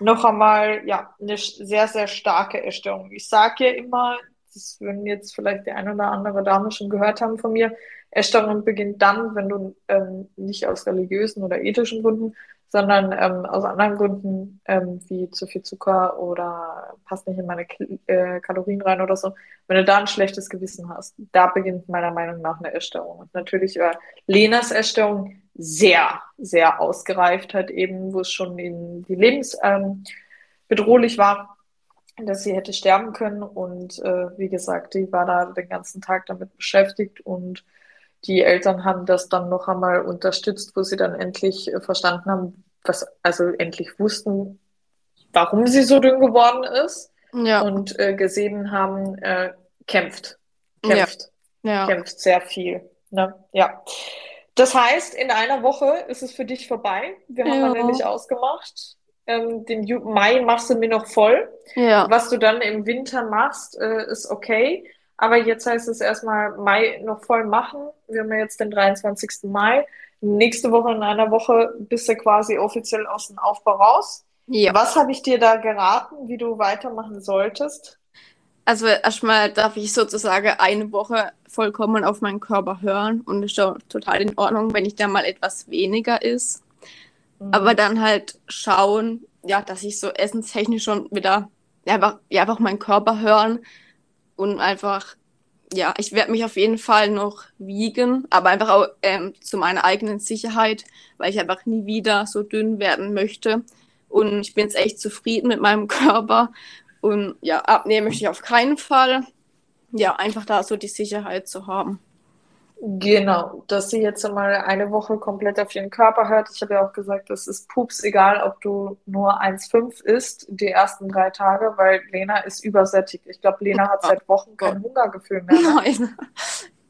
[SPEAKER 1] noch einmal ja eine sehr, sehr starke Erstörung. Ich sage ja immer, das würden jetzt vielleicht die eine oder andere Dame schon gehört haben von mir, Essstörung beginnt dann, wenn du ähm, nicht aus religiösen oder ethischen Gründen, sondern ähm, aus anderen Gründen, ähm, wie zu viel Zucker oder passt nicht in meine äh, Kalorien rein oder so, wenn du da ein schlechtes Gewissen hast, da beginnt meiner Meinung nach eine Essstörung. Und natürlich war Lenas Essstörung sehr, sehr ausgereift hat, eben, wo es schon in die Lebens ähm, war, dass sie hätte sterben können. Und äh, wie gesagt, die war da den ganzen Tag damit beschäftigt und die Eltern haben das dann noch einmal unterstützt, wo sie dann endlich äh, verstanden haben, was, also endlich wussten, warum sie so dünn geworden ist.
[SPEAKER 2] Ja.
[SPEAKER 1] Und äh, gesehen haben, äh, kämpft. Kämpft.
[SPEAKER 2] Ja. ja.
[SPEAKER 1] Kämpft sehr viel. Ne? Ja. Das heißt, in einer Woche ist es für dich vorbei. Wir haben ja. nämlich ausgemacht. Ähm, den Mai machst du mir noch voll.
[SPEAKER 2] Ja.
[SPEAKER 1] Was du dann im Winter machst, äh, ist okay. Aber jetzt heißt es erstmal Mai noch voll machen. Wir haben ja jetzt den 23. Mai. Nächste Woche, in einer Woche, bist du quasi offiziell aus dem Aufbau raus.
[SPEAKER 2] Ja.
[SPEAKER 1] Was habe ich dir da geraten, wie du weitermachen solltest?
[SPEAKER 2] Also erstmal darf ich sozusagen eine Woche vollkommen auf meinen Körper hören und ist doch total in Ordnung, wenn ich da mal etwas weniger ist. Mhm. Aber dann halt schauen, ja, dass ich so essenstechnisch schon wieder ja, einfach, ja, einfach meinen Körper hören und einfach, ja, ich werde mich auf jeden Fall noch wiegen, aber einfach auch ähm, zu meiner eigenen Sicherheit, weil ich einfach nie wieder so dünn werden möchte. Und ich bin jetzt echt zufrieden mit meinem Körper und ja, abnehmen möchte ich auf keinen Fall. Ja, einfach da so die Sicherheit zu haben.
[SPEAKER 1] Genau, dass sie jetzt einmal eine Woche komplett auf ihren Körper hört. Ich habe ja auch gesagt, es ist pups egal, ob du nur 1,5 isst, die ersten drei Tage, weil Lena ist übersättigt. Ich glaube, Lena hat seit Wochen kein Hungergefühl mehr.
[SPEAKER 2] Ne? Nein.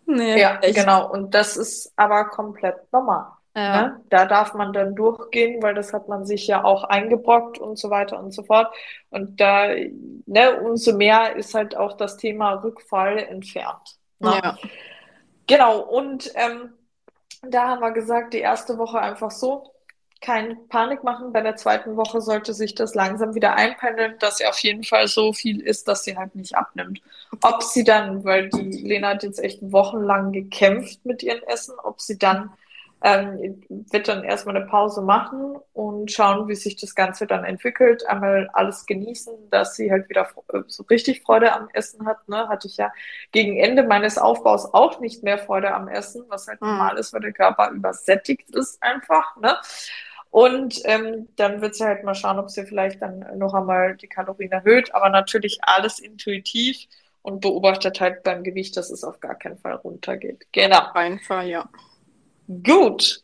[SPEAKER 1] Nee, ja, echt. genau. Und das ist aber komplett normal. Ja. Ne? Da darf man dann durchgehen, weil das hat man sich ja auch eingebrockt und so weiter und so fort. Und da, ne, umso mehr ist halt auch das Thema Rückfall entfernt.
[SPEAKER 2] Ne? Ja.
[SPEAKER 1] Genau, und ähm, da haben wir gesagt, die erste Woche einfach so, kein Panik machen. Bei der zweiten Woche sollte sich das langsam wieder einpendeln, dass sie auf jeden Fall so viel ist, dass sie halt nicht abnimmt. Ob sie dann, weil die Lena hat jetzt echt wochenlang gekämpft mit ihrem Essen, ob sie dann ähm, wird dann erstmal eine Pause machen und schauen, wie sich das Ganze dann entwickelt. Einmal alles genießen, dass sie halt wieder äh, so richtig Freude am Essen hat. Ne? Hatte ich ja gegen Ende meines Aufbaus auch nicht mehr Freude am Essen, was halt mhm. normal ist, weil der Körper übersättigt ist einfach. Ne? Und ähm, dann wird sie halt mal schauen, ob sie vielleicht dann noch einmal die Kalorien erhöht. Aber natürlich alles intuitiv und beobachtet halt beim Gewicht, dass es auf gar keinen Fall runtergeht. Genau.
[SPEAKER 2] Einfach, ja.
[SPEAKER 1] Gut.